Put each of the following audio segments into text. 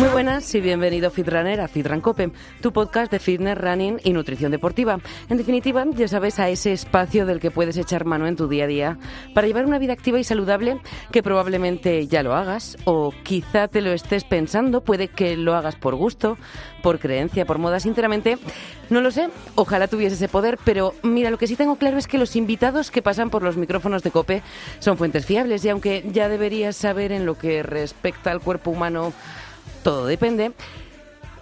Muy buenas y bienvenido Fitrunner a Fitran Cope, tu podcast de fitness, running y nutrición deportiva. En definitiva, ya sabes, a ese espacio del que puedes echar mano en tu día a día para llevar una vida activa y saludable que probablemente ya lo hagas o quizá te lo estés pensando, puede que lo hagas por gusto, por creencia, por moda, sinceramente, no lo sé, ojalá tuviese ese poder, pero mira, lo que sí tengo claro es que los invitados que pasan por los micrófonos de Cope son fuentes fiables y aunque ya deberías saber en lo que respecta al cuerpo humano, todo depende,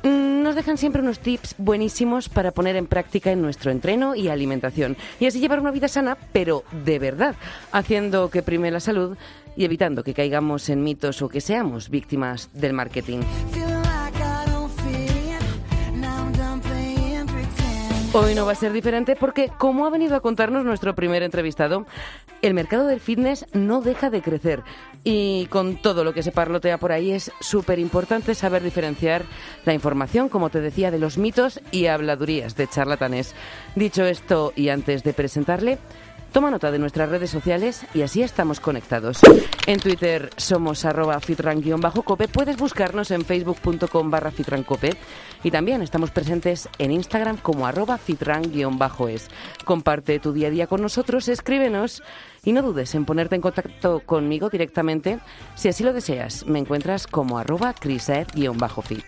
mm, nos dejan siempre unos tips buenísimos para poner en práctica en nuestro entreno y alimentación. Y así llevar una vida sana, pero de verdad, haciendo que prime la salud y evitando que caigamos en mitos o que seamos víctimas del marketing. Hoy no va a ser diferente porque, como ha venido a contarnos nuestro primer entrevistado, el mercado del fitness no deja de crecer. Y con todo lo que se parlotea por ahí es súper importante saber diferenciar la información, como te decía, de los mitos y habladurías de charlatanes. Dicho esto, y antes de presentarle, Toma nota de nuestras redes sociales y así estamos conectados. En Twitter somos arroba fitran-cope. Puedes buscarnos en facebook.com barra fitrancope. Y también estamos presentes en Instagram como arroba fitran-es. Comparte tu día a día con nosotros, escríbenos y no dudes en ponerte en contacto conmigo directamente. Si así lo deseas, me encuentras como arroba crisaer-fit.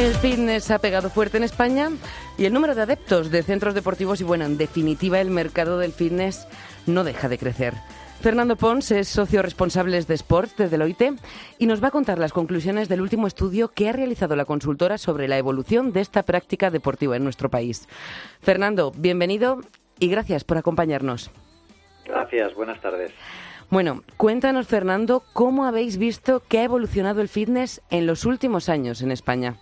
El fitness ha pegado fuerte en España y el número de adeptos de centros deportivos y, bueno, en definitiva, el mercado del fitness no deja de crecer. Fernando Pons es socio responsable de Sport de Deloitte y nos va a contar las conclusiones del último estudio que ha realizado la consultora sobre la evolución de esta práctica deportiva en nuestro país. Fernando, bienvenido y gracias por acompañarnos. Gracias, buenas tardes. Bueno, cuéntanos, Fernando, cómo habéis visto que ha evolucionado el fitness en los últimos años en España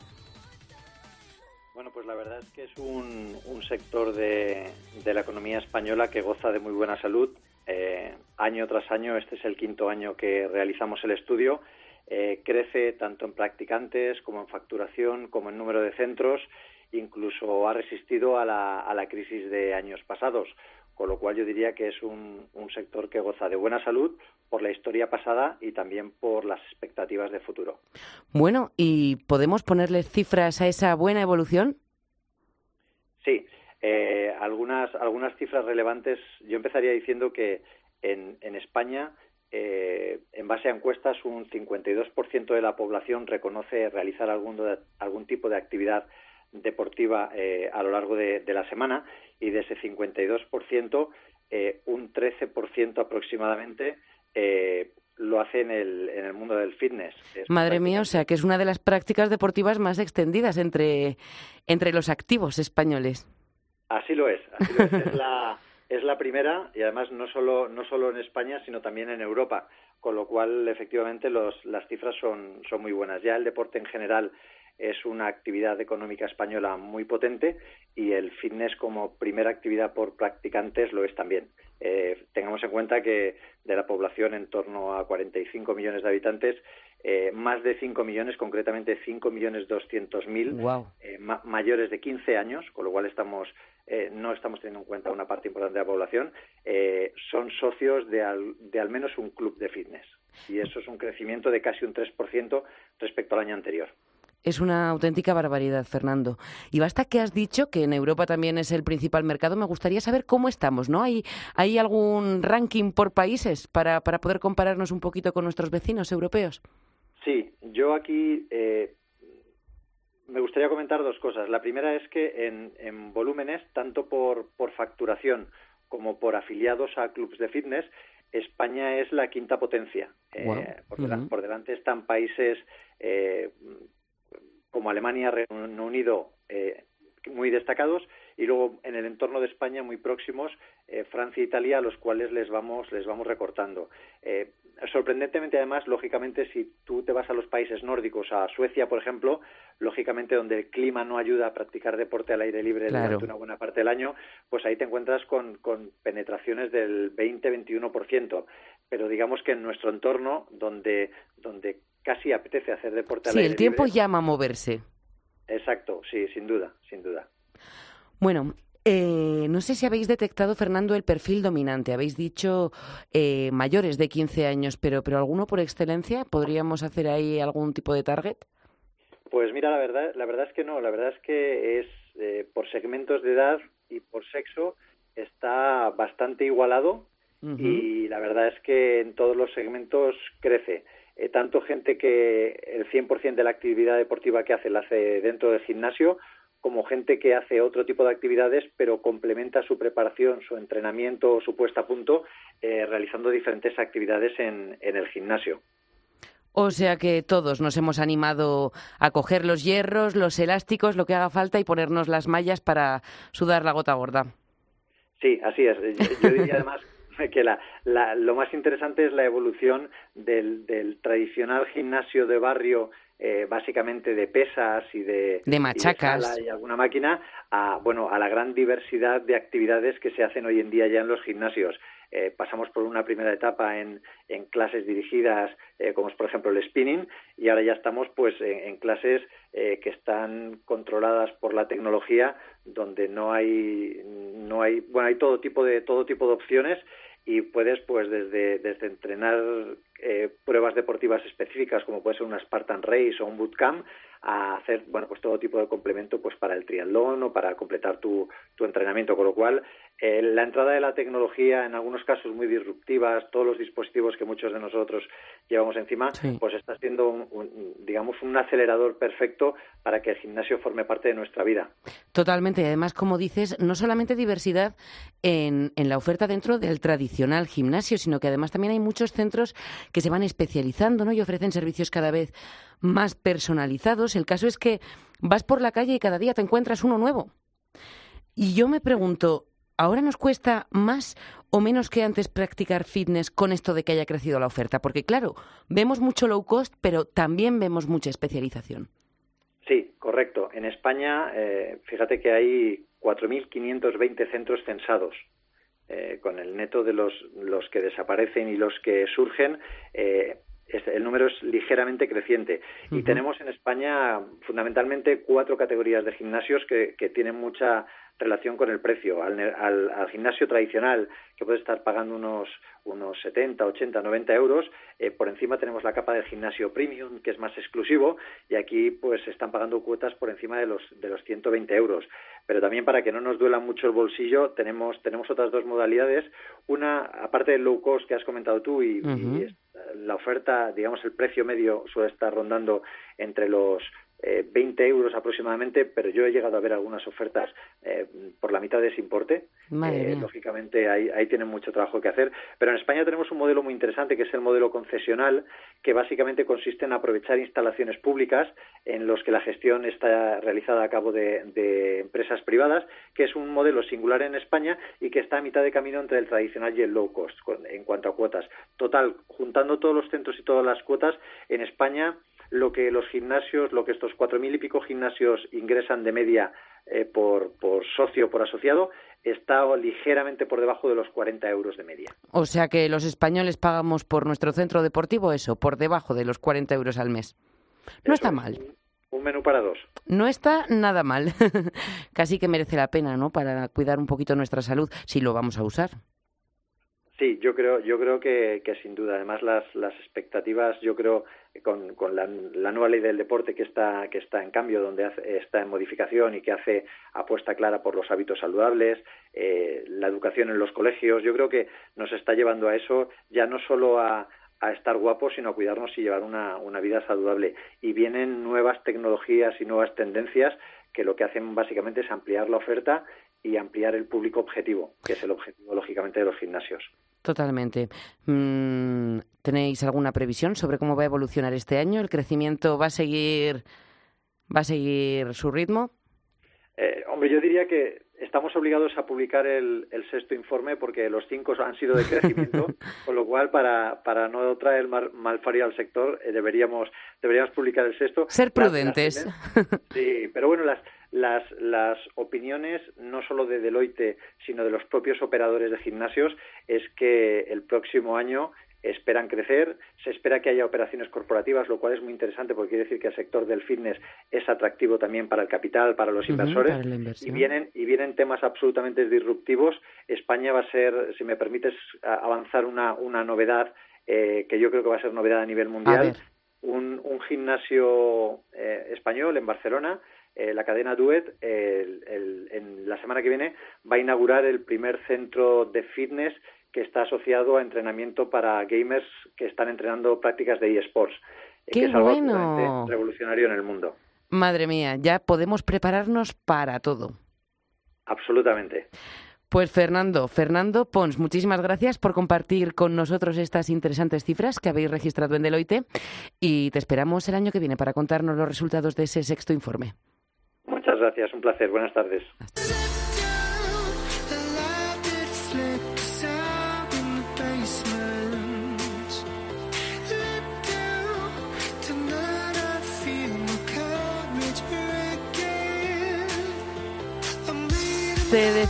la verdad es que es un, sector de, la economía española que goza de muy buena salud. Eh, año tras año, este es el quinto año que realizamos el estudio, eh, crece tanto en practicantes como en facturación, como en número de centros, incluso ha resistido a la, crisis de años pasados, con lo cual yo diría que es un, un sector que goza de buena salud por la historia pasada y también por las expectativas de futuro. Bueno, ¿y podemos ponerle cifras a esa buena evolución? Sí, eh, algunas, algunas cifras relevantes. Yo empezaría diciendo que en, en España, eh, en base a encuestas, un 52% de la población reconoce realizar algún, algún tipo de actividad deportiva eh, a lo largo de, la semana y de ese 52%, eh, un 13% aproximadamente eh, lo hace en el, en el mundo del fitness. Madre mía, o sea que es una de las prácticas deportivas más extendidas entre, entre los activos españoles. Así lo es, es. la, es la primera y además no solo, no solo en España, sino también en Europa, con lo cual efectivamente los, las cifras son, son muy buenas. Ya el deporte en general es una actividad económica española muy potente y el fitness como primera actividad por practicantes lo es también. Eh, tengamos en cuenta que de la población en torno a 45 millones de habitantes, eh, más de 5 millones, concretamente 5 millones 200 mil eh, mayores de 15 años, con lo cual estamos no estamos teniendo en cuenta una parte importante de la población, son socios de al, de al menos un club de fitness. Y eso es un crecimiento de casi un 3% respecto al año anterior. Es una auténtica barbaridad, Fernando. Y basta que has dicho que en Europa también es el principal mercado. Me gustaría saber cómo estamos, ¿no? ¿Hay, hay algún ranking por países para, para poder compararnos un poquito con nuestros vecinos europeos? Sí, yo aquí eh, me gustaría comentar dos cosas. La primera es que en, en volúmenes, tanto por, por facturación como por afiliados a clubes de fitness, España es la quinta potencia. Eh, por, por, delante están países eh, como Alemania, Reino Unido, eh, muy destacados y luego en el entorno de España muy próximos eh, Francia e Italia a los cuales les vamos les vamos recortando. Eh, sorprendentemente además lógicamente si tú te vas a los países nórdicos a Suecia por ejemplo lógicamente donde el clima no ayuda a practicar deporte al aire libre durante una buena parte del año pues ahí te encuentras con, con penetraciones del 20-21% pero digamos que en nuestro entorno donde donde casi apetece hacer deporte al sí, aire el tiempo libre, llama a moverse exacto sí sin duda sin duda bueno, eh, no sé si habéis detectado, Fernando, el perfil dominante. Habéis dicho eh, mayores de 15 años, pero, pero ¿alguno por excelencia? ¿Podríamos hacer ahí algún tipo de target? Pues mira, la verdad, la verdad es que no. La verdad es que es eh, por segmentos de edad y por sexo está bastante igualado y la verdad es que en todos los segmentos crece. Eh, tanto gente que el 100% de la actividad deportiva que hace la hace dentro del gimnasio como gente que hace otro tipo de actividades, pero complementa su preparación, su entrenamiento o su puesta a punto eh, realizando diferentes actividades en, en el gimnasio. O sea que todos nos hemos animado a coger los hierros, los elásticos, lo que haga falta y ponernos las mallas para sudar la gota gorda. Sí, así es. Yo diría además que la, la, lo más interesante es la evolución del, del tradicional gimnasio de barrio eh, básicamente de pesas y de, de machacas y, de sala y, alguna máquina a bueno a la gran diversidad de actividades que se hacen hoy en día ya en los gimnasios. Eh, pasamos por una primera etapa en, en clases dirigidas eh, como es por ejemplo el spinning y ahora ya estamos pues en, en clases eh, que están controladas por la tecnología donde no hay no hay bueno hay todo tipo de todo tipo de opciones y puedes pues desde, desde entrenar eh, pruebas deportivas específicas como puede ser una Spartan Race o un bootcamp a hacer bueno pues todo tipo de complemento pues para el triatlón o para completar tu, tu entrenamiento. Con lo cual eh, la entrada de la tecnología en algunos casos muy disruptivas todos los dispositivos que muchos de nosotros llevamos encima Sí. pues está siendo un, un, digamos un acelerador perfecto para que el gimnasio forme parte de nuestra vida Totalmente. Y además, como dices, no solamente diversidad en, en, la oferta dentro del tradicional gimnasio, sino que además también hay muchos centros que se van especializando ¿no? y ofrecen servicios cada vez más personalizados. El caso es que vas por la calle y cada día te encuentras uno nuevo. Y yo me pregunto, ¿ahora nos cuesta más o menos que antes practicar fitness con esto de que haya crecido la oferta? Porque claro, vemos mucho low cost, pero también vemos mucha especialización. Sí, correcto. En España, eh, fíjate que hay 4.520 centros censados. Eh, con el neto de los, los que desaparecen y los que surgen, eh, el número es ligeramente creciente. Uh -huh. Y tenemos en España fundamentalmente cuatro categorías de gimnasios que, que tienen mucha relación con el precio. Al, al, al, gimnasio tradicional, que puede estar pagando unos, unos 70, 80, 90 euros, eh, por encima tenemos la capa del gimnasio premium, que es más exclusivo, y aquí pues están pagando cuotas por encima de los, de los 120 euros. Pero también para que no nos duela mucho el bolsillo, tenemos, tenemos otras dos modalidades. Una, aparte del low cost que has comentado tú, y, uh -huh. y la oferta, digamos, el precio medio suele estar rondando entre los eh, 20 euros aproximadamente, pero yo he llegado a ver algunas ofertas eh, por la mitad de ese importe. Eh, lógicamente ahí, ahí tienen mucho trabajo que hacer. Pero en España tenemos un modelo muy interesante que es el modelo concesional, que básicamente consiste en aprovechar instalaciones públicas en los que la gestión está realizada a cabo de, de empresas privadas, que es un modelo singular en España y que está a mitad de camino entre el tradicional y el low cost en cuanto a cuotas. Total, juntando todos los centros y todas las cuotas, en España lo que los gimnasios, lo que estos cuatro mil y pico gimnasios ingresan de media eh, por, por socio, por asociado, está ligeramente por debajo de los 40 euros de media. O sea que los españoles pagamos por nuestro centro deportivo eso, por debajo de los 40 euros al mes. No eso está mal. Un menú para dos. No está nada mal. Casi que merece la pena, ¿no? Para cuidar un poquito nuestra salud, si lo vamos a usar. Sí, yo creo, yo creo que, que sin duda. Además, las, las expectativas, yo creo, con, con la, la, nueva ley del deporte que está, que está en cambio, donde hace, está en modificación y que hace apuesta clara por los hábitos saludables, eh, la educación en los colegios, yo creo que nos está llevando a eso, ya no solo a, a estar guapos, sino a cuidarnos y llevar una, una vida saludable. Y vienen nuevas tecnologías y nuevas tendencias que lo que hacen básicamente es ampliar la oferta y ampliar el público objetivo, que es el objetivo, lógicamente, de los gimnasios. Totalmente. Mm, ¿Tenéis alguna previsión sobre cómo va a evolucionar este año? ¿El crecimiento va a seguir, va a seguir su ritmo? Eh, hombre, yo diría que estamos obligados a publicar el, sexto informe porque los cinco han sido de crecimiento, con lo cual para, para no traer mal, malfario al sector eh, deberíamos deberíamos publicar el sexto. Ser prudentes. sí, pero bueno, las, las, las opiniones no solo de Deloitte, sino de los propios operadores de gimnasios es que el próximo año esperan crecer, se espera que haya operaciones corporativas, lo cual es muy interesante porque quiere decir que el sector del fitness es atractivo también para el capital, para los inversores. y vienen y vienen temas absolutamente disruptivos. España va a ser, si me permites avanzar una, una novedad eh, que yo creo que va a ser novedad a nivel mundial, un, un, gimnasio eh, español en Barcelona eh, la cadena Duet en la semana que viene va a inaugurar el primer centro de fitness que está asociado a entrenamiento para gamers que están entrenando prácticas de eSports, eh, que es algo bueno. revolucionario en el mundo. Madre mía, ya podemos prepararnos para todo. Absolutamente. Pues Fernando, Fernando Pons, muchísimas gracias por compartir con nosotros estas interesantes cifras que habéis registrado en Deloitte y te esperamos el año que viene para contarnos los resultados de ese sexto informe. Gracias, un placer. Buenas tardes.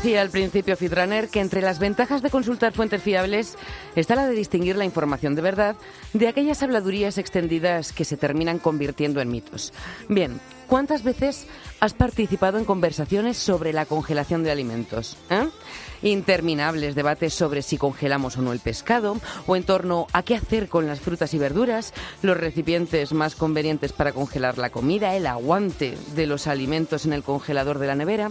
Decía al principio, Fitraner, que entre las ventajas de consultar fuentes fiables está la de distinguir la información de verdad de aquellas habladurías extendidas que se terminan convirtiendo en mitos. Bien, ¿cuántas veces has participado en conversaciones sobre la congelación de alimentos? ¿Eh? Interminables debates sobre si congelamos o no el pescado, o en torno a qué hacer con las frutas y verduras, los recipientes más convenientes para congelar la comida, el aguante de los alimentos en el congelador de la nevera.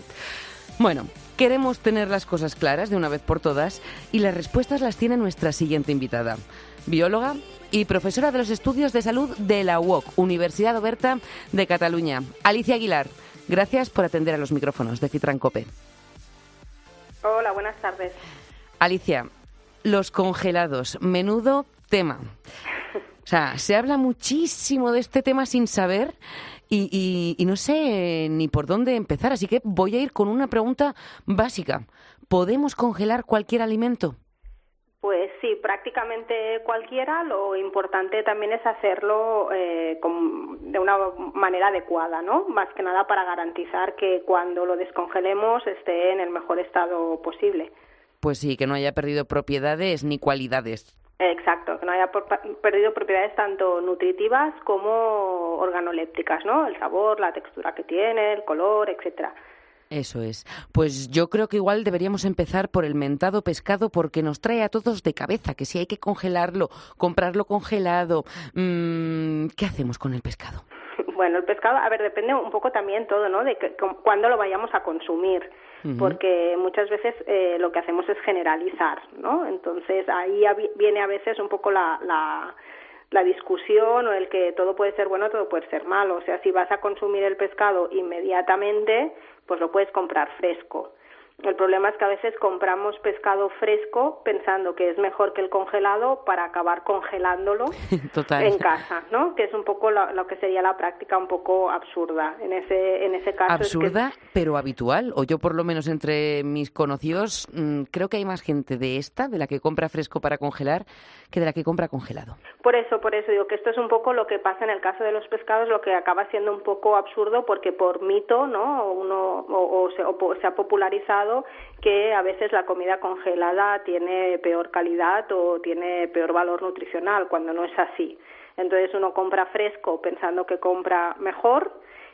Bueno, queremos tener las cosas claras de una vez por todas y las respuestas las tiene nuestra siguiente invitada, bióloga y profesora de los estudios de salud de la UOC, Universidad Oberta de Cataluña. Alicia Aguilar, gracias por atender a los micrófonos de Citrancope. Hola, buenas tardes. Alicia, los congelados, menudo tema. O sea, se habla muchísimo de este tema sin saber y, y, no sé ni por dónde empezar, así que voy a ir con una pregunta básica. ¿Podemos congelar cualquier alimento? Pues sí, prácticamente cualquiera. Lo importante también es hacerlo eh, de una manera adecuada, ¿no? Más que nada para garantizar que cuando lo descongelemos esté en el mejor estado posible. Pues sí, que no haya perdido propiedades ni cualidades. Exacto, que no haya perdido propiedades tanto nutritivas como organolépticas, ¿no? El sabor, la textura que tiene, el color, etcétera. Eso es. Pues yo creo que igual deberíamos empezar por el mentado pescado porque nos trae a todos de cabeza que si hay que congelarlo, comprarlo congelado, mmm, ¿qué hacemos con el pescado? Bueno, el pescado, a ver, depende un poco también todo, ¿no? De cuándo lo vayamos a consumir porque muchas veces eh, lo que hacemos es generalizar, ¿no? Entonces ahí viene a veces un poco la, la, la discusión o el que todo puede ser bueno, todo puede ser malo. O sea, si vas a consumir el pescado inmediatamente, pues lo puedes comprar fresco. El problema es que a veces compramos pescado fresco pensando que es mejor que el congelado para acabar congelándolo en casa, ¿no? Que es un poco lo, que sería la práctica un poco absurda en ese en ese caso. Absurda, pero habitual. O yo por lo menos entre mis conocidos mm, creo que hay más gente de esta, de la que compra fresco para congelar, que de la que compra congelado. Por eso, por eso digo que esto es un poco lo que pasa en el caso de los pescados, lo que acaba siendo un poco absurdo porque por mito, ¿no? Uno o se ha popularizado que a veces la comida congelada tiene peor calidad o tiene peor valor nutricional, cuando no es así. Entonces uno compra fresco pensando que compra mejor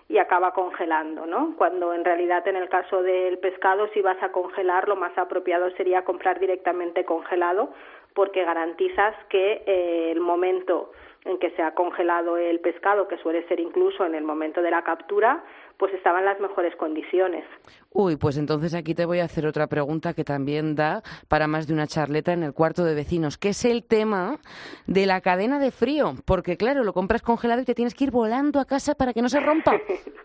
y acaba congelando, ¿no? Cuando en realidad en el caso del pescado si vas a congelar lo más apropiado sería comprar directamente congelado porque garantizas que eh, el momento en que se ha congelado el pescado, que suele ser incluso en el momento de la captura, pues estaba en las mejores condiciones. Uy, pues entonces aquí te voy a hacer otra pregunta que también da para más de una charleta en el cuarto de vecinos, que es el tema de la cadena de frío, porque claro, lo compras congelado y te tienes que ir volando a casa para que no se rompa.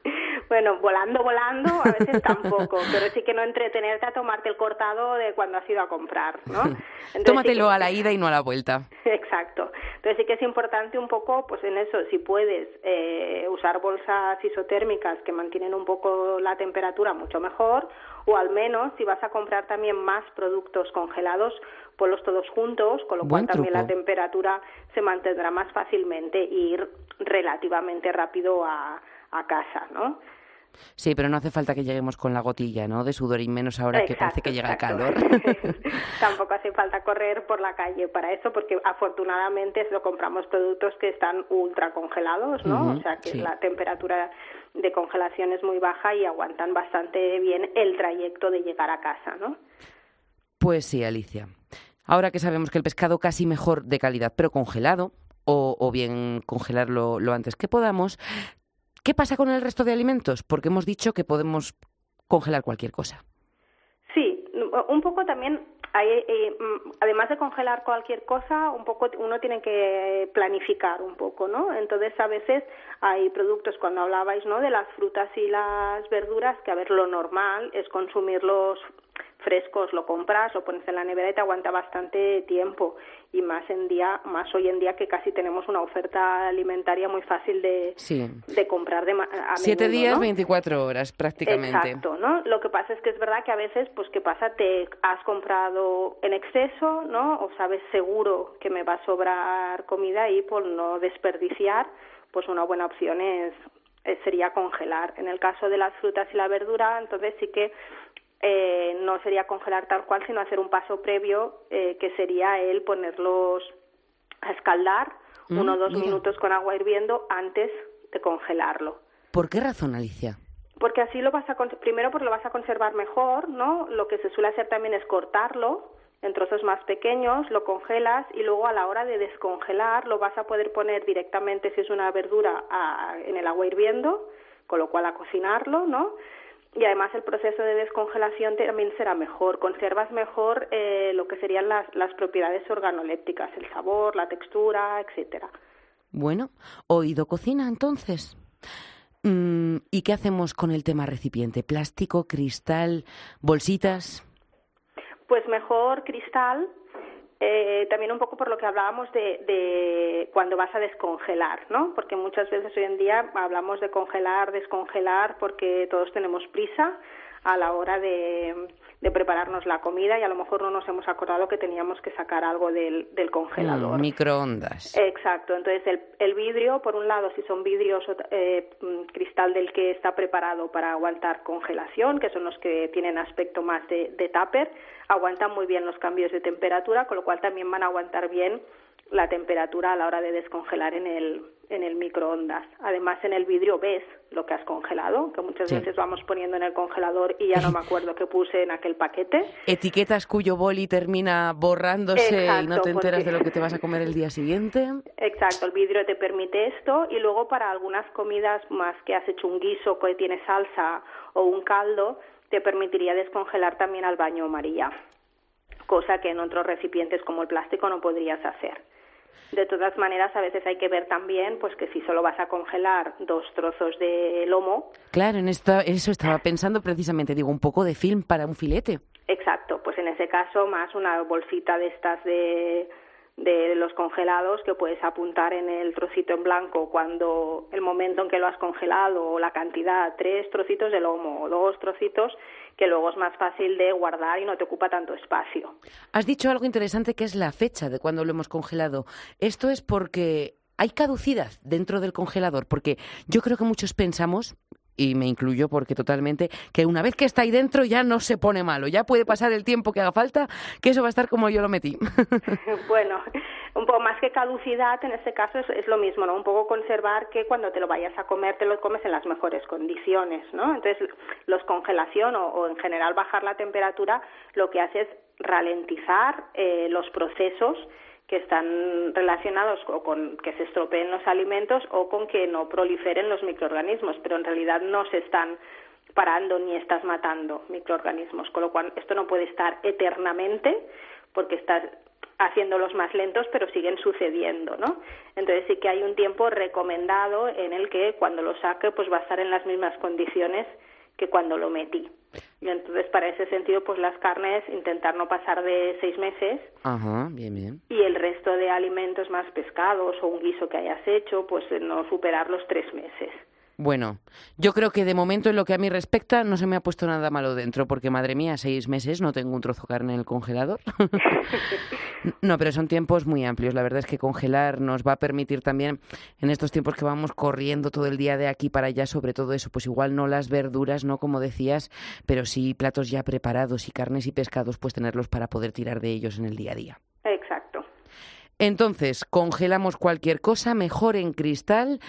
Bueno, volando, volando, a veces tampoco, pero sí que no entretenerte a tomarte el cortado de cuando has ido a comprar, ¿no? Tómatelo a la ida y no a la vuelta. Exacto. Entonces sí que es importante un poco, pues en eso, si puedes eh, usar bolsas isotérmicas que mantienen un poco la temperatura mucho mejor, o al menos si vas a comprar también más productos congelados, ponlos todos juntos, con lo cual también la temperatura se mantendrá más fácilmente e ir relativamente rápido a, a casa, ¿no? Sí, pero no hace falta que lleguemos con la gotilla, ¿no? De sudor y menos ahora que parece que llega el calor. Tampoco hace falta correr por la calle para eso, porque afortunadamente lo compramos productos que están ultra congelados, ¿no? o sea que la temperatura de congelación es muy baja y aguantan bastante bien el trayecto de llegar a casa, ¿no? Pues sí, Alicia. Ahora que sabemos que el pescado casi mejor de calidad, pero congelado, o, bien congelarlo lo antes que podamos, ¿qué pasa con el resto de alimentos? Porque hemos dicho que podemos congelar cualquier cosa. Sí, un poco también eh, mm, además de congelar cualquier cosa, un poco uno tiene que planificar un poco, ¿no? Entonces a veces hay productos cuando hablabais, ¿no? De las frutas y las verduras que a ver lo normal es consumirlos frescos lo compras, lo pones en la nevera y te aguanta bastante tiempo y más en día, más hoy en día que casi tenemos una oferta alimentaria muy fácil de, de comprar de a Siete días, 24 horas prácticamente. Exacto, ¿no? Lo que pasa es que es verdad que a veces, pues, ¿qué pasa? Te has comprado en exceso, ¿no? O sabes seguro que me va a sobrar comida y por no desperdiciar, pues una buena opción es sería congelar. En el caso de las frutas y la verdura, entonces sí que eh, no sería congelar tal cual, sino hacer un paso previo, eh, que sería el ponerlos a escaldar mm, uno o dos minutos con agua hirviendo antes de congelarlo. ¿Por qué razón, Alicia? Porque así lo vas a primero porque lo vas a conservar mejor, ¿no? Lo que se suele hacer también es cortarlo en trozos más pequeños, lo congelas y luego a la hora de descongelar lo vas a poder poner directamente si es una verdura en el agua hirviendo, con lo cual a cocinarlo, ¿no? Y además el proceso de descongelación también será mejor, conservas mejor eh, lo que serían las, las propiedades organolépticas, el sabor, la textura, etcétera. Bueno, oído cocina entonces. Mm, ¿Y qué hacemos con el tema recipiente? ¿Plástico, cristal, bolsitas? Pues mejor cristal, eh, también un poco por lo que hablábamos de, de, cuando vas a descongelar, ¿no? Porque muchas veces hoy en día hablamos de congelar, descongelar, porque todos tenemos prisa a la hora de, de prepararnos la comida y a lo mejor no nos hemos acordado que teníamos que sacar algo del, del congelador. microondas. Exacto. Entonces, el, el, vidrio, por un lado, si son vidrios eh, mm, cristal del que está preparado para aguantar congelación, que son los que tienen aspecto más de, de tupper, aguantan muy bien los cambios de temperatura, con lo cual también van a aguantar bien la temperatura a la hora de descongelar en el, en el microondas. Además, en el vidrio ves lo que has congelado, que muchas veces vamos poniendo en el congelador y ya no me acuerdo qué puse en aquel paquete. Etiquetas cuyo boli termina borrándose y no te enteras de lo que te vas a comer el día siguiente. Exacto, el vidrio te permite esto y luego para algunas comidas más que has hecho un guiso que tiene salsa o un caldo, te permitiría descongelar también al baño María, cosa que en otros recipientes como el plástico no podrías hacer. De todas maneras, a veces hay que ver también pues que si solo vas a congelar dos trozos de lomo. Claro, en esto, eso estaba pensando precisamente, digo, un poco de film para un filete. Exacto, pues en ese caso más una bolsita de estas de de los congelados que puedes apuntar en el trocito en blanco cuando el momento en que lo has congelado o la cantidad, tres trocitos de lomo o dos trocitos, que luego es más fácil de guardar y no te ocupa tanto espacio. Has dicho algo interesante que es la fecha de cuando lo hemos congelado. Esto es porque hay caducidad dentro del congelador, porque yo creo que muchos pensamos, y me incluyo porque totalmente, que una vez que está ahí dentro ya no se pone malo, ya puede pasar el tiempo que haga falta, que eso va a estar como yo lo metí. bueno, un poco más que caducidad, en este caso es, lo mismo, ¿no? Un poco conservar que cuando te lo vayas a comer te lo comes en las mejores condiciones, ¿no? Entonces, los congelación o, en general bajar la temperatura lo que hace es ralentizar eh, los procesos que están relacionados o con que se estropeen los alimentos o con que no proliferen los microorganismos, pero en realidad no se están parando ni estás matando microorganismos, con lo cual esto no puede estar eternamente porque estás haciéndolos más lentos, pero siguen sucediendo, ¿no? Entonces sí que hay un tiempo recomendado en el que cuando lo saque, pues va a estar en las mismas condiciones que cuando lo metí. Y entonces, para ese sentido, pues las carnes, intentar no pasar de seis meses. Ajá, bien, bien. Y el resto de alimentos más pescados o un guiso que hayas hecho, pues no superar los tres meses. Bueno, yo creo que de momento en lo que a mí respecta no se me ha puesto nada malo dentro, porque madre mía, seis meses no tengo un trozo de carne en el congelador. no, pero son tiempos muy amplios. La verdad es que congelar nos va a permitir también, en estos tiempos que vamos corriendo todo el día de aquí para allá, sobre todo eso, pues igual no las verduras, no como decías, pero sí platos ya preparados y carnes y pescados, pues tenerlos para poder tirar de ellos en el día a día. Exacto. Entonces, congelamos cualquier cosa, mejor en cristal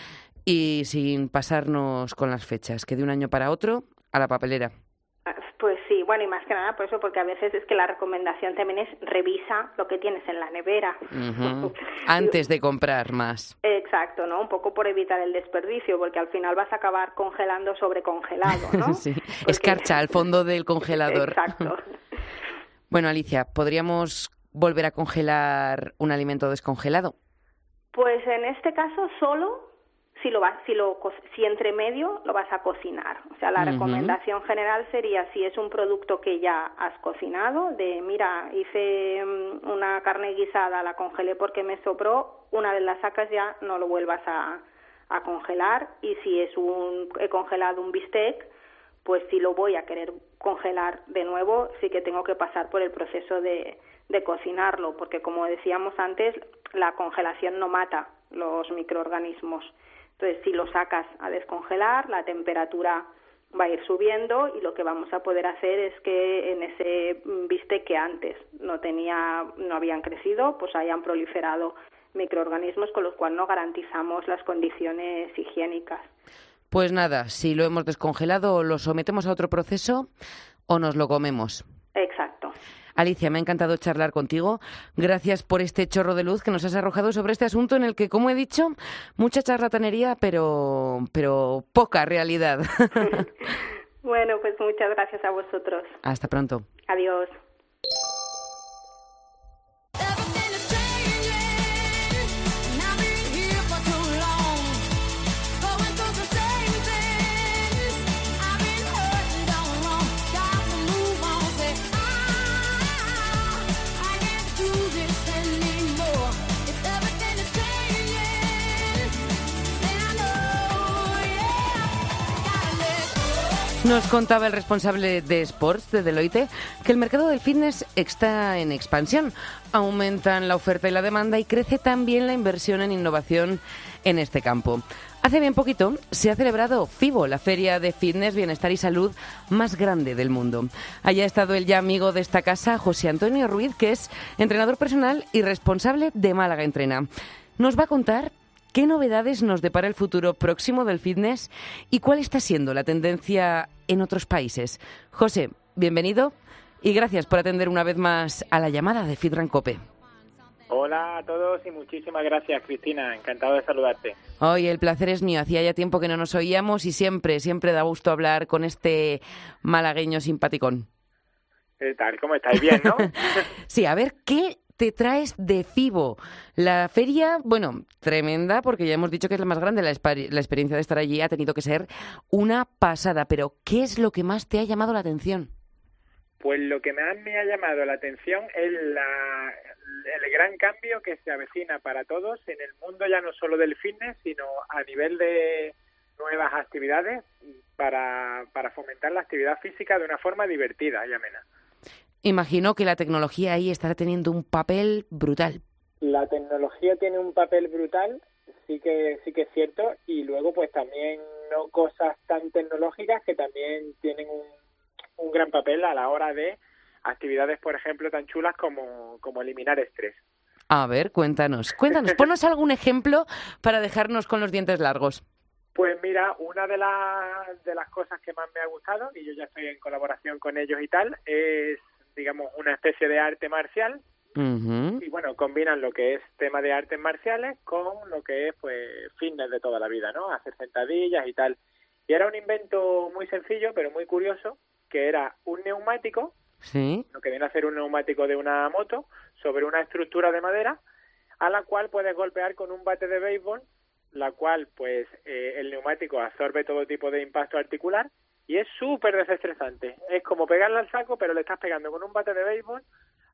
y sin pasarnos con las fechas, que de un año para otro a la papelera. Ah, pues sí, bueno, y más que nada por eso, porque a veces es que la recomendación también es revisa lo que tienes en la nevera. Antes de comprar más. Exacto, ¿no? Un poco por evitar el desperdicio, porque al final vas a acabar congelando sobre congelado, ¿no? sí, escarcha al fondo del congelador. Exacto. bueno, Alicia, ¿podríamos volver a congelar un alimento descongelado? Pues en este caso solo si lo vas, si lo si entre medio lo vas a cocinar. O sea, la recomendación general sería si es un producto que ya has cocinado, de mira, hice mm, una carne guisada, la congelé porque me sobró, una vez la sacas ya no lo vuelvas a, a congelar y si es un he congelado un bistec, pues si lo voy a querer congelar de nuevo, sí que tengo que pasar por el proceso de, de cocinarlo, porque como decíamos antes, la congelación no mata los microorganismos. Entonces, si lo sacas a descongelar, la temperatura va a ir subiendo y lo que vamos a poder hacer es que en ese bistec que antes no tenía, no habían crecido, pues hayan proliferado microorganismos con los cuales no garantizamos las condiciones higiénicas. Pues nada, si lo hemos descongelado, lo sometemos a otro proceso o nos lo comemos. Exacto. Alicia, me ha encantado charlar contigo. Gracias por este chorro de luz que nos has arrojado sobre este asunto en el que, como he dicho, mucha charlatanería, pero, pero poca realidad. bueno, pues muchas gracias a vosotros. Hasta pronto. Adiós. Nos contaba el responsable de Sports de Deloitte que el mercado del fitness está en expansión. Aumentan la oferta y la demanda y crece también la inversión en innovación en este campo. Hace bien poquito se ha celebrado FIBO, la feria de fitness, bienestar y salud más grande del mundo. Allá ha estado el ya amigo de esta casa, José Antonio Ruiz, que es entrenador personal y responsable de Málaga Entrena. Nos va a contar ¿Qué novedades nos depara el futuro próximo del fitness y cuál está siendo la tendencia en otros países? José, bienvenido y gracias por atender una vez más a la llamada de Fitran Cope. Hola a todos y muchísimas gracias, Cristina. Encantado de saludarte. Hoy el placer es mío. Hacía ya tiempo que no nos oíamos y siempre, siempre da gusto hablar con este malagueño simpaticón. ¿Qué tal? ¿Cómo estáis? Bien, ¿no? sí, a ver, ¿qué te traes de FIBO? La feria, bueno, tremenda, porque ya hemos dicho que es la más grande. La, experiencia de estar allí ha tenido que ser una pasada. Pero, ¿qué es lo que más te ha llamado la atención? Pues lo que más me ha llamado la atención es la, el gran cambio que se avecina para todos en el mundo, ya no solo del fitness, sino a nivel de nuevas actividades para, para fomentar la actividad física de una forma divertida y amena. Imagino que la tecnología ahí estará teniendo un papel brutal. La tecnología tiene un papel brutal, sí que sí que es cierto, y luego pues también no cosas tan tecnológicas que también tienen un, un gran papel a la hora de actividades, por ejemplo, tan chulas como, como eliminar estrés. A ver, cuéntanos, cuéntanos, ponos algún ejemplo para dejarnos con los dientes largos. Pues mira, una de, las de las cosas que más me ha gustado, y yo ya estoy en colaboración con ellos y tal, es digamos, una especie de arte marcial. Y bueno, combinan lo que es tema de artes marciales con lo que es, pues, fitness de toda la vida, ¿no? Hacer sentadillas y tal. Y era un invento muy sencillo, pero muy curioso, que era un neumático ¿Sí? lo que viene a ser un neumático de una moto, sobre una estructura de madera, a la cual puedes golpear con un bate de béisbol, la cual, pues, eh, el neumático absorbe todo tipo de impacto articular y es súper desestresante. Es como pegarle al saco, pero le estás pegando con un bate de béisbol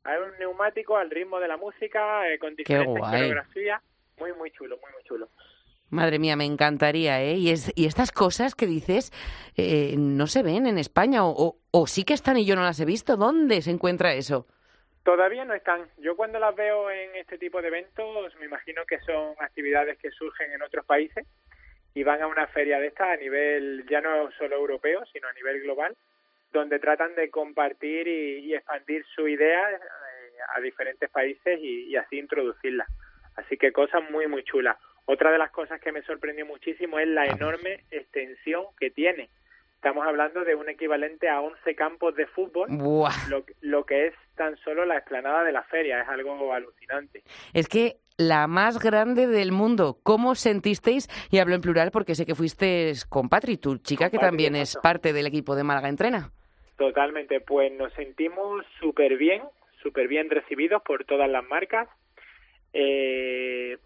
a un neumático al ritmo de la música, eh, con diferentes coreografías. Muy, muy chulo, muy, muy chulo. Madre mía, me encantaría, ¿eh? Y, es, y estas cosas que dices eh, no se ven en España o, o, sí que están y yo no las he visto. ¿Dónde se encuentra eso? Todavía no están. Yo cuando las veo en este tipo de eventos me imagino que son actividades que surgen en otros países y van a una feria de estas a nivel ya no solo europeo, sino a nivel global, donde tratan de compartir y, expandir su idea eh, a diferentes países y, y así introducirla. Así que cosas muy, muy chulas. Otra de las cosas que me sorprendió muchísimo es la enorme extensión que tiene. Estamos hablando de un equivalente a 11 campos de fútbol, lo, lo, que es tan solo la explanada de la feria. Es algo alucinante. Es que la más grande del mundo. ¿Cómo sentisteis? Y hablo en plural porque sé que fuiste con Patri, tu chica que también es parte del equipo de Málaga Entrena. Totalmente, pues nos sentimos súper bien, súper bien recibidos por todas las marcas. Eh,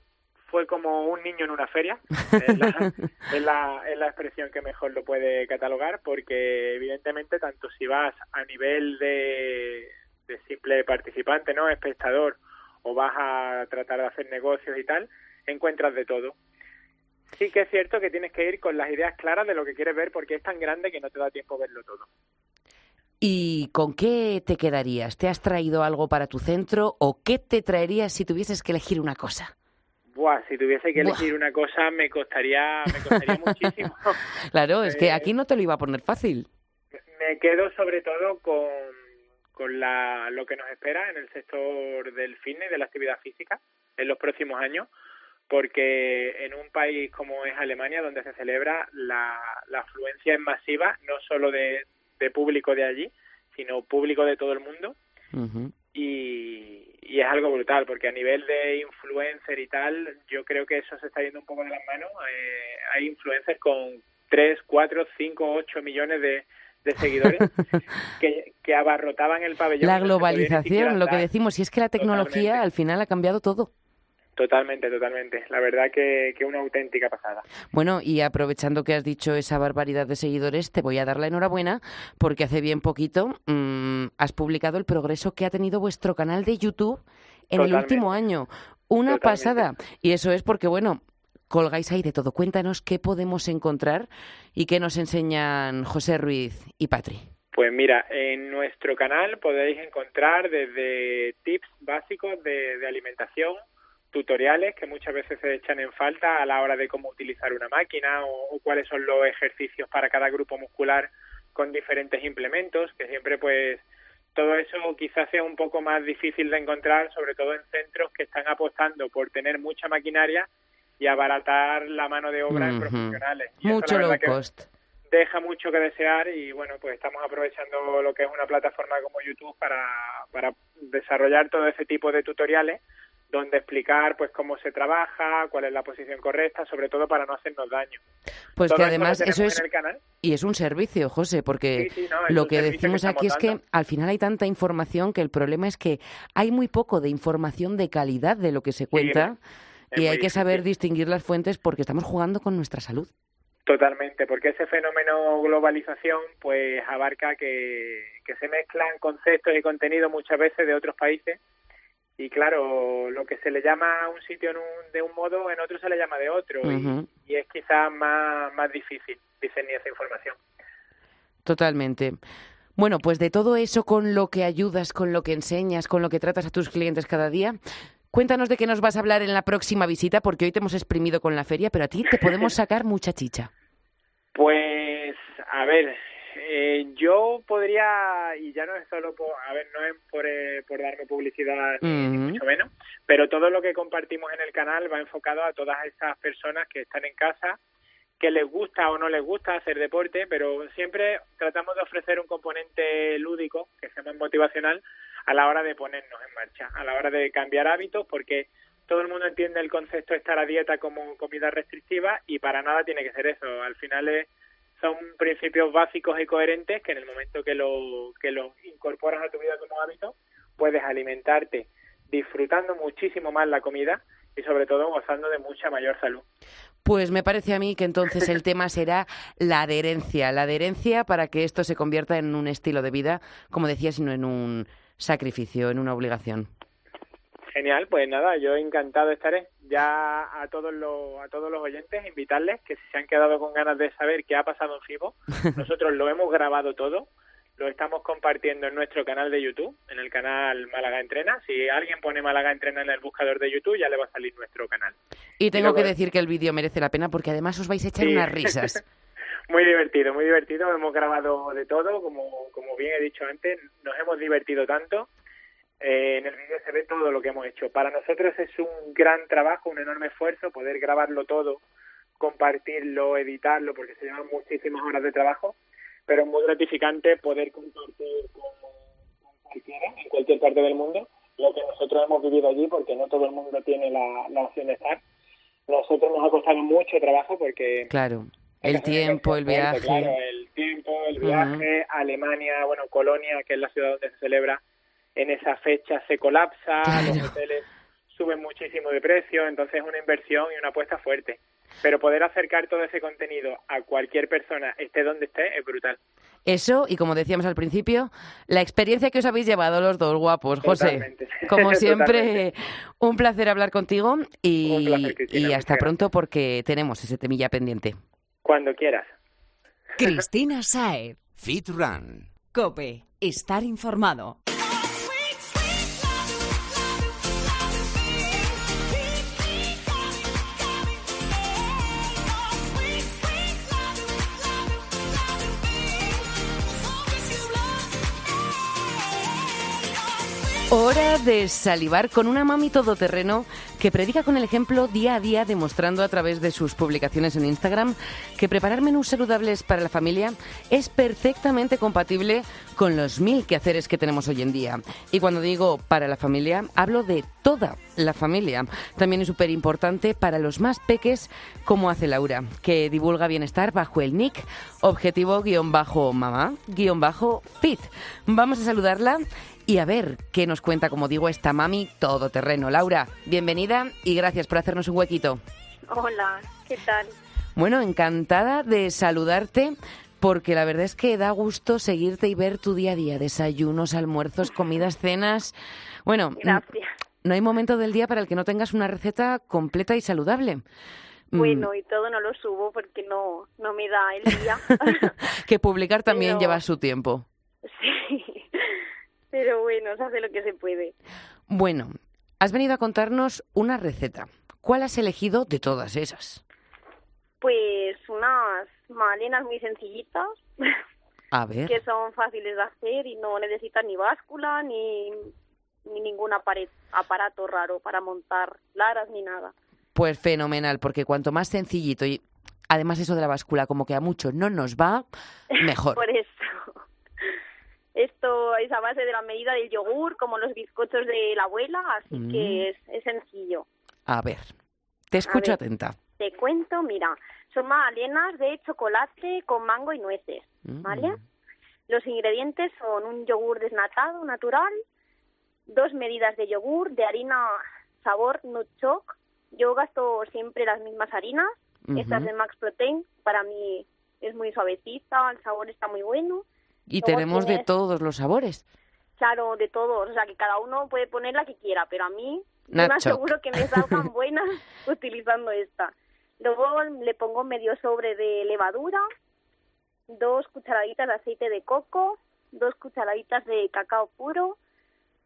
fue como un niño en una feria, es la, la, expresión que mejor lo puede catalogar, porque evidentemente tanto si vas a nivel de, de simple participante, no espectador, o vas a tratar de hacer negocios y tal, encuentras de todo. Sí que es cierto que tienes que ir con las ideas claras de lo que quieres ver porque es tan grande que no te da tiempo verlo todo. ¿Y con qué te quedarías? ¿Te has traído algo para tu centro o qué te traerías si tuvieses que elegir una cosa? Buah, si tuviese que elegir una cosa me costaría, me costaría muchísimo. Claro, es que eh, aquí no te lo iba a poner fácil. Me quedo sobre todo con, con la, lo que nos espera en el sector del fitness, y de la actividad física, en los próximos años, porque en un país como es Alemania, donde se celebra, la, la afluencia es masiva, no solo de, de público de allí, sino público de todo el mundo. y, y es algo brutal porque a nivel de influencer y tal yo creo que eso se está yendo un poco de las manos eh, hay influencers con 3, 4, 5, 8 millones de, de seguidores que, que abarrotaban el pabellón la globalización lo que decimos y es que la tecnología al final ha cambiado todo Totalmente, totalmente. La verdad que, que, una auténtica pasada. Bueno, y aprovechando que has dicho esa barbaridad de seguidores, te voy a dar la enhorabuena porque hace bien poquito mmm, has publicado el progreso que ha tenido vuestro canal de YouTube en el último año. Una pasada. Y eso es porque, bueno, colgáis ahí de todo. Cuéntanos qué podemos encontrar y qué nos enseñan José Ruiz y Patri. Pues mira, en nuestro canal podéis encontrar desde tips básicos de, de alimentación, tutoriales que muchas veces se echan en falta a la hora de cómo utilizar una máquina o, cuáles son los ejercicios para cada grupo muscular con diferentes implementos, que siempre pues todo eso quizás sea un poco más difícil de encontrar, sobre todo en centros que están apostando por tener mucha maquinaria y abaratar la mano de obra en profesionales. mucho low cost. Deja mucho que desear y bueno, pues estamos aprovechando lo que es una plataforma como YouTube para, para desarrollar todo ese tipo de tutoriales donde explicar pues cómo se trabaja, cuál es la posición correcta, sobre todo para no hacernos daño. Pues que además eso es y es un servicio, José, porque lo que decimos aquí es que al final hay tanta información que el problema es que hay muy poco de información de calidad de lo que se cuenta y hay que saber distinguir las fuentes porque estamos jugando con nuestra salud. Totalmente, porque ese fenómeno globalización pues abarca que, que se mezclan conceptos y contenidos muchas veces de otros países y claro, lo que se le llama a un sitio de un modo, en otro se le llama de otro, y, es quizás más, más difícil discernir esa información. Totalmente. Bueno, pues de todo eso con lo que ayudas, con lo que enseñas, con lo que tratas a tus clientes cada día, cuéntanos de qué nos vas a hablar en la próxima visita, porque hoy te hemos exprimido con la feria, pero a ti te podemos sacar mucha chicha. Pues, a ver, eh, yo podría, y ya no es solo por, a ver, no es por, eh, por darme publicidad, ni mucho menos, pero todo lo que compartimos en el canal va enfocado a todas esas personas que están en casa, que les gusta o no les gusta hacer deporte, pero siempre tratamos de ofrecer un componente lúdico, que se llama motivacional, a la hora de ponernos en marcha, a la hora de cambiar hábitos, porque todo el mundo entiende el concepto de estar a dieta como comida restrictiva y para nada tiene que ser eso. Al final es son principios básicos y coherentes que en el momento que lo que los incorporas a tu vida como hábito puedes alimentarte disfrutando muchísimo más la comida y sobre todo gozando de mucha mayor salud. Pues me parece a mí que entonces el tema será la adherencia, la adherencia para que esto se convierta en un estilo de vida, como decía, sino en un sacrificio, en una obligación. Genial, pues nada, yo encantado estaré. Ya a todos los a todos los oyentes invitarles que si se han quedado con ganas de saber qué ha pasado en FIBO, nosotros lo hemos grabado todo lo estamos compartiendo en nuestro canal de YouTube, en el canal Málaga Entrena. Si alguien pone Málaga Entrena en el buscador de YouTube, ya le va a salir nuestro canal. Y tengo que decir que el vídeo merece la pena porque además os vais a echar unas risas. muy divertido, muy divertido. Hemos grabado de todo, como, como bien he dicho antes, nos hemos divertido tanto. Eh, en el vídeo se ve todo lo que hemos hecho. Para nosotros es un gran trabajo, un enorme esfuerzo poder grabarlo todo, compartirlo, editarlo, porque se llevan muchísimas horas de trabajo pero es muy gratificante poder compartir con, cualquiera, en cualquier parte del mundo, lo que nosotros hemos vivido allí, porque no todo el mundo tiene la, la opción de estar. Nosotros nos ha costado mucho trabajo porque... Claro, el tiempo, el viaje. Claro, el tiempo, el viaje. Alemania, bueno, Colonia, que es la ciudad donde se celebra, en esa fecha se colapsa, los hoteles suben muchísimo de precio, entonces es una inversión y una apuesta fuerte. Pero poder acercar todo ese contenido a cualquier persona, esté donde esté, es brutal. Eso, y como decíamos al principio, la experiencia que os habéis llevado los dos guapos, José. Como siempre, un placer hablar contigo y, y hasta pronto porque tenemos ese temilla pendiente. Cuando quieras. Cristina Saez. Fit Run. Cope. Estar informado. Hora de salivar con una mami todoterreno que predica con el ejemplo día a día, demostrando a través de sus publicaciones en Instagram que preparar menús saludables para la familia es perfectamente compatible con los mil quehaceres que tenemos hoy en día. Y cuando digo para la familia, hablo de toda la familia. También es súper importante para los más peques, como hace Laura, que divulga bienestar bajo el nick objetivo-mamá-fit. Vamos a saludarla y a ver qué nos cuenta, como digo, esta mami todoterreno. Laura, bienvenida y gracias por hacernos un huequito. Hola, ¿qué tal? Bueno, encantada de saludarte porque la verdad es que da gusto seguirte y ver tu día a día, desayunos, almuerzos, comidas, cenas. Bueno, Gracias. no hay momento del día para el que no tengas una receta completa y saludable. Mm. Bueno, y todo no lo subo porque no, no me da el día. que publicar también lleva su tiempo. Sí, pero bueno, se hace lo que se puede. Bueno, has venido a contarnos una receta. ¿Cuál has elegido de todas esas? Pues unas malenas muy sencillitas. A ver. Que son fáciles de hacer y no necesitan ni báscula ni, ni ningún aparato raro para montar laras ni nada. Pues fenomenal, porque cuanto más sencillito y además eso de la báscula como que a muchos no nos va, mejor. Por eso. Esto es a base de la medida del yogur, como los bizcochos de la abuela, así que mm. es, sencillo. A ver, te escucho atenta. Te cuento, mira, son magdalenas de chocolate con mango y nueces, ¿vale? Mm. Los ingredientes son un yogur desnatado natural, dos medidas de yogur de harina sabor Nutchok. Yo gasto siempre las mismas harinas, estas de Max Protein, para mí es muy suavecita, el sabor está muy bueno. Y tenemos de todos los sabores. Claro, de todos. O sea, que cada uno puede poner la que quiera, pero a mí me aseguro que me salgan buenas utilizando esta. Luego le pongo medio sobre de levadura, dos cucharaditas de aceite de coco, dos cucharaditas de cacao puro,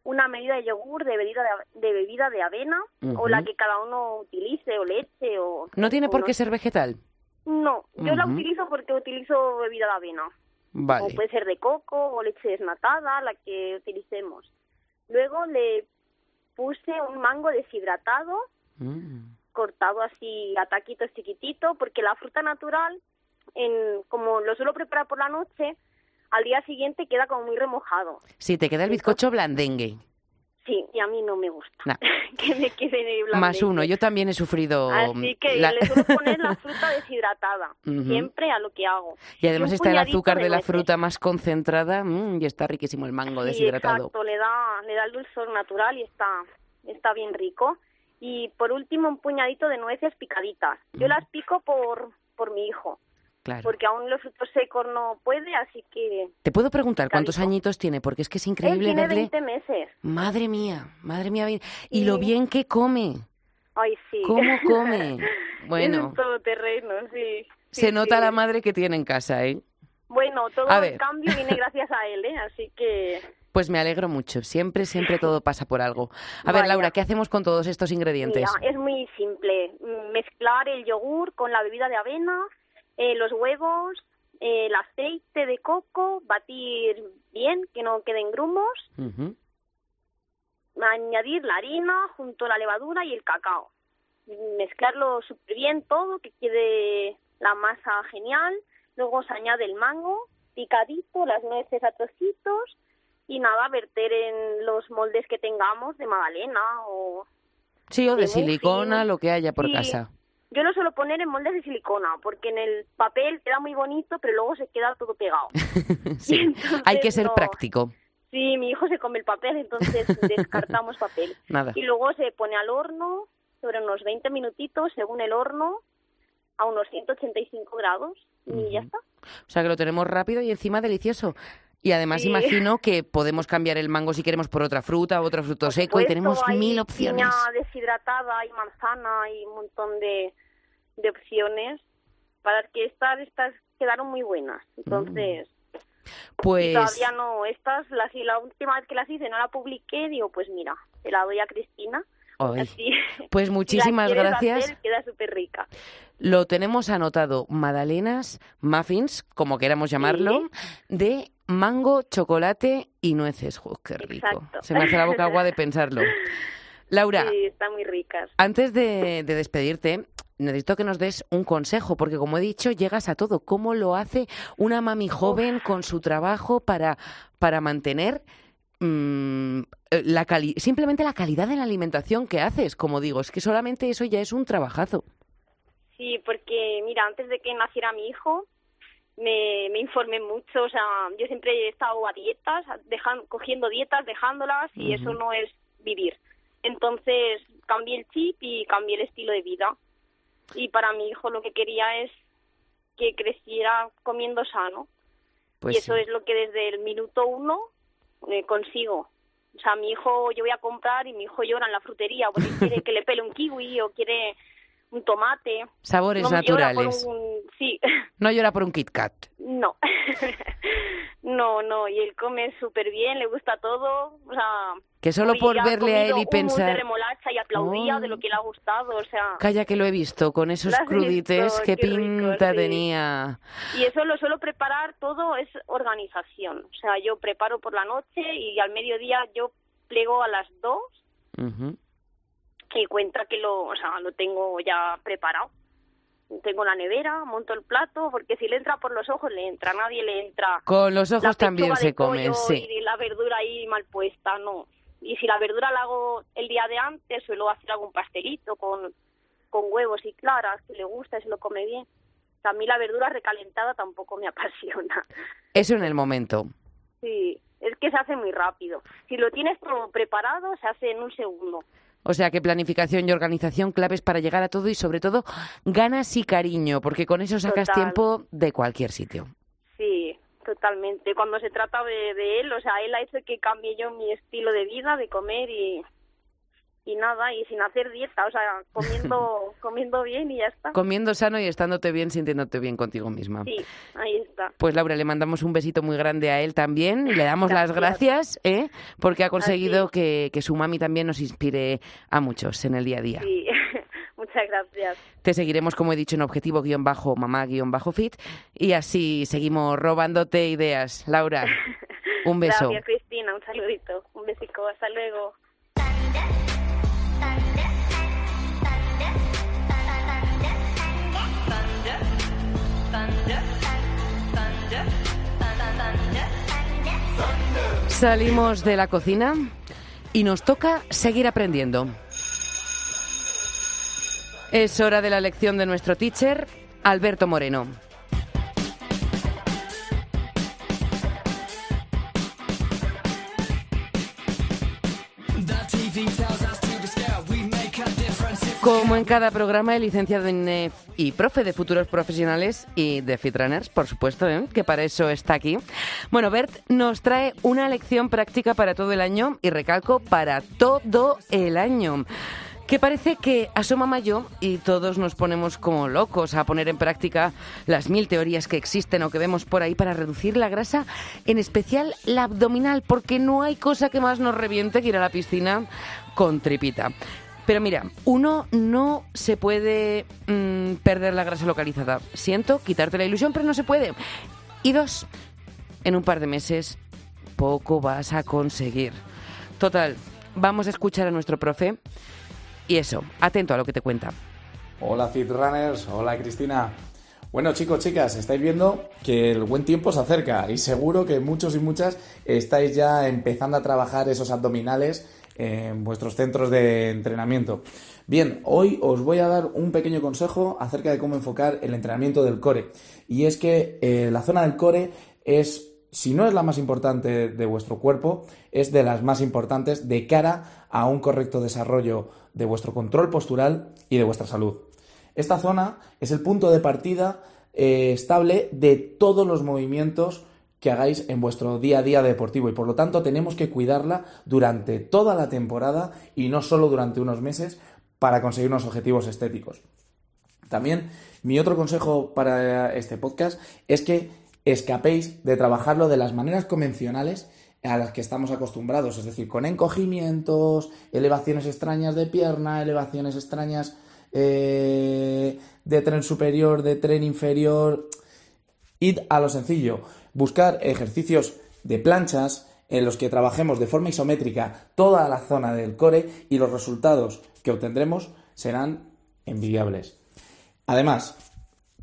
una medida de yogur de bebida de, bebida de avena o la que cada uno utilice o leche o no tiene por qué ser vegetal no yo la utilizo porque utilizo bebida de avena o puede ser de coco o leche desnatada, la que utilicemos. Luego le puse un mango deshidratado, mm. cortado así a taquitos chiquititos, porque la fruta natural, en, como lo suelo preparar por la noche, al día siguiente queda como muy remojado. Sí, te queda el bizcocho blandengue. Sí, y a mí no me gusta que me quede Más uno, yo también he sufrido... Así que le suelo poner la fruta deshidratada, siempre a lo que hago. Y además está el azúcar de, la fruta más concentrada mm, y está riquísimo el mango deshidratado. exacto, le da, le da el dulzor natural y está, está bien rico. Y por último, un puñadito de nueces picaditas. Yo las pico por, por mi hijo. Porque aún los frutos secos no puede, así que... Te puedo preguntar cuántos añitos tiene, porque es que es increíble Él tiene 20 meses. Madre mía, madre mía. Y lo bien que come. Ay, sí. ¿Cómo come? Bueno. Es un todoterreno, sí. Se nota la madre que tiene en casa, ¿eh? Bueno, todo el cambio viene gracias a él, ¿eh? Así que... Pues me alegro mucho. Siempre, siempre todo pasa por algo. A ver, Laura, ¿qué hacemos con todos estos ingredientes? es muy simple. Mezclar el yogur con la bebida de avena, eh, los huevos, eh, el aceite de coco, batir bien, que no queden grumos, añadir la harina junto a la levadura y el cacao. Mezclarlo súper bien todo, que quede la masa genial. Luego se añade el mango picadito, las nueces a trocitos y nada, verter en los moldes que tengamos de magdalena o... Sí, o de, silicona, lo que haya por casa. Yo lo suelo poner en moldes de silicona, porque en el papel queda muy bonito, pero luego se queda todo pegado. sí, hay que ser práctico. Sí, mi hijo se come el papel, entonces descartamos papel. Nada. Y luego se pone al horno sobre unos 20 minutitos, según el horno, a unos 185 grados y ya está. O sea que lo tenemos rápido y encima delicioso. Y además imagino que podemos cambiar el mango si queremos por otra fruta o otro fruto seco y tenemos mil opciones. Piña deshidratada y manzana y un montón de, de opciones para que estas estas quedaron muy buenas. Entonces, pues todavía no estas las la última vez que las hice no la publiqué, digo, pues mira, se la doy a Cristina. pues muchísimas gracias. queda súper rica. Lo tenemos anotado, magdalenas, muffins, como queramos llamarlo, de mango, chocolate y nueces. qué rico! Se me hace la boca agua de pensarlo. Laura, sí, están muy ricas. Antes de, de despedirte, necesito que nos des un consejo, porque como he dicho, llegas a todo. ¿Cómo lo hace una mami joven con su trabajo para, para mantener mm, la simplemente la calidad de la alimentación que haces? Como digo, es que solamente eso ya es un trabajazo. Sí, porque mira, antes de que naciera mi hijo, me, me informé mucho, o sea, yo siempre he estado a dietas, cogiendo dietas, dejándolas, y eso no es vivir. Entonces cambié el chip y cambié el estilo de vida y para mi hijo lo que quería es que creciera comiendo sano. Pues y eso es lo que desde el minuto uno eh, consigo. O sea, mi hijo, yo voy a comprar y mi hijo llora en la frutería porque quiere que le pele un kiwi o quiere un tomate. Sabores naturales. Sí. No llora por un Kit Kat. No. no, no, y él come súper bien, le gusta todo, o sea... Que solo por verle a él y pensar... de remolacha y aplaudía de lo que le ha gustado, o sea... Calla que lo he visto, con esos crudites, qué, pinta tenía. Y eso lo suelo preparar todo, es organización. O sea, yo preparo por la noche y al mediodía yo pliego a las dos y cuenta que lo, o sea, lo tengo ya preparado tengo la nevera, monto el plato, porque si le entra por los ojos, le entra, nadie le entra. Con los ojos también se come, sí. Y la verdura ahí mal puesta, no. Y si la verdura la hago el día de antes, suelo hacer algún pastelito con, con huevos y claras, que le gusta y se lo come bien. A mí la verdura recalentada tampoco me apasiona. Eso en el momento. Sí, es que se hace muy rápido. Si lo tienes todo preparado, se hace en un segundo. O sea que planificación y organización claves para llegar a todo y sobre todo ganas y cariño, porque con eso sacas tiempo de cualquier sitio. Sí, totalmente. Cuando se trata de, de él, o sea, él ha hecho que cambie yo mi estilo de vida, de comer y, y nada, y sin hacer dieta, o sea, comiendo, comiendo bien y ya está. Comiendo sano y estándote bien, sintiéndote bien contigo misma. Sí, ahí está. Pues Laura, le mandamos un besito muy grande a él también y le damos las gracias, ¿eh? porque ha conseguido que, que su mami también nos inspire a muchos en el día a día. Sí. Muchas gracias. Te seguiremos, como he dicho, en objetivo-mamá-fit y así seguimos robándote ideas. Laura, un beso. Gracias, Cristina. Un saludito. Un besico. Hasta luego. Salimos de la cocina y nos toca seguir aprendiendo. Es hora de la lección de nuestro teacher, Alberto Moreno. Como en cada programa, el licenciado en e y profe de futuros profesionales y de Fitrunners, por supuesto, ¿eh? que para eso está aquí. Bueno, Bert nos trae una lección práctica para todo el año y recalco, para todo el año que parece que asoma mayo y todos nos ponemos como locos a poner en práctica las mil teorías que existen o que vemos por ahí para reducir la grasa, en especial la abdominal, porque no hay cosa que más nos reviente que ir a la piscina con tripita. Pero mira, uno no se puede mm, perder la grasa localizada. Siento quitarte la ilusión, pero no se puede. Y dos, en un par de meses poco vas a conseguir. Total, vamos a escuchar a nuestro profe. Y eso, atento a lo que te cuenta. Hola Fitrunners, hola Cristina. Bueno chicos, chicas, estáis viendo que el buen tiempo se acerca y seguro que muchos y muchas estáis ya empezando a trabajar esos abdominales en vuestros centros de entrenamiento. Bien, hoy os voy a dar un pequeño consejo acerca de cómo enfocar el entrenamiento del core. Y es que eh, la zona del core es, si no es la más importante de vuestro cuerpo, es de las más importantes de cara a un correcto desarrollo de vuestro control postural y de vuestra salud. Esta zona es el punto de partida eh, estable de todos los movimientos que hagáis en vuestro día a día deportivo y por lo tanto tenemos que cuidarla durante toda la temporada y no solo durante unos meses para conseguir unos objetivos estéticos. También mi otro consejo para este podcast es que escapéis de trabajarlo de las maneras convencionales a las que estamos acostumbrados, es decir, con encogimientos, elevaciones extrañas de pierna, elevaciones extrañas eh, de tren superior, de tren inferior. Id a lo sencillo buscar ejercicios de planchas en los que trabajemos de forma isométrica toda la zona del core y los resultados que obtendremos serán envidiables. Además,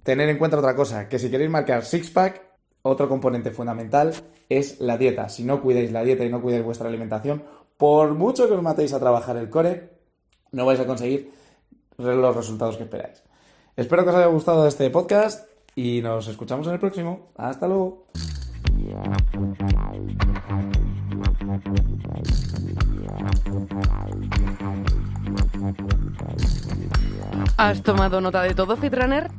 tener en cuenta otra cosa, que si queréis marcar six-pack, otro componente fundamental es la dieta. Si no cuidáis la dieta y no cuidáis vuestra alimentación, por mucho que os matéis a trabajar el core, no vais a conseguir los resultados que esperáis. Espero que os haya gustado este podcast y nos escuchamos en el próximo. Hasta luego. ¿Has tomado nota de todo, Fitrunner?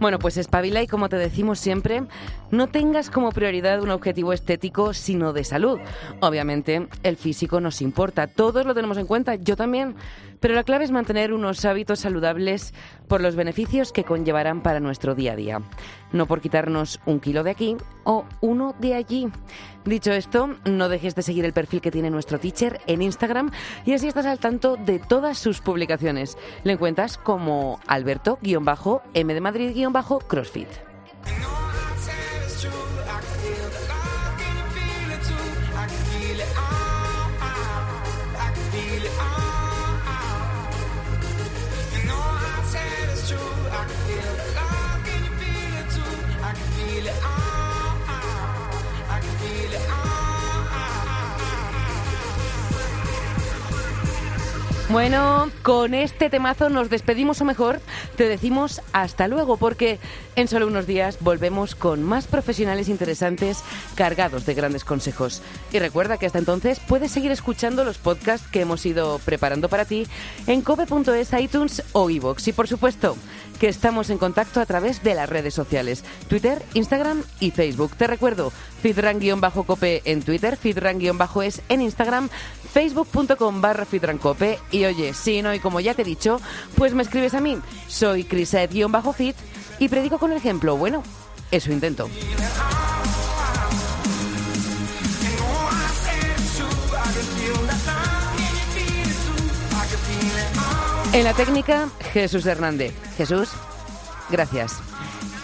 Bueno, pues espabila y como te decimos siempre, no tengas como prioridad un objetivo estético, sino de salud. Obviamente, el físico nos importa, todos lo tenemos en cuenta, yo también. Pero la clave es mantener unos hábitos saludables por los beneficios que conllevarán para nuestro día a día. No por quitarnos un kilo de aquí o uno de allí. Dicho esto, no dejes de seguir el perfil que tiene nuestro teacher en Instagram y así estás al tanto de todas sus publicaciones. Le encuentras como Alberto-M de Madrid-CrossFit. Bueno, con este temazo nos despedimos o mejor te decimos hasta luego porque en solo unos días volvemos con más profesionales interesantes cargados de grandes consejos. Y recuerda que hasta entonces puedes seguir escuchando los podcasts que hemos ido preparando para ti en cope.es, iTunes o iVoox. Y por supuesto que estamos en contacto a través de las redes sociales, Twitter, Instagram y Facebook. Te recuerdo, fitran-cope en Twitter, fitran-es en Instagram, facebook.com barra fitrancope y oye, si no, y como ya te he dicho, pues me escribes a mí. Soy Criset-fit y predico con el ejemplo. Bueno, eso intento. En la técnica, Jesús Hernández. Jesús, gracias.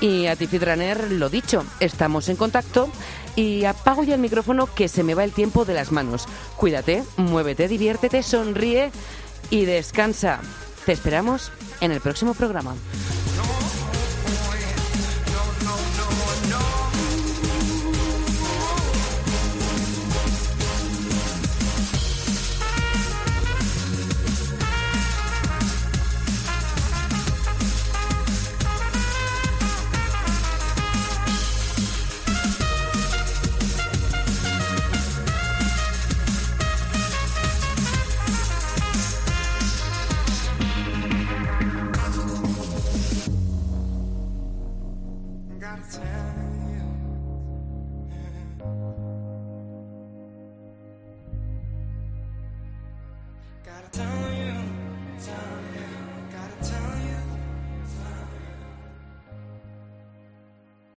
Y a ti, Fitraner, lo dicho, estamos en contacto y apago ya el micrófono que se me va el tiempo de las manos. Cuídate, muévete, diviértete, sonríe y descansa. Te esperamos en el próximo programa.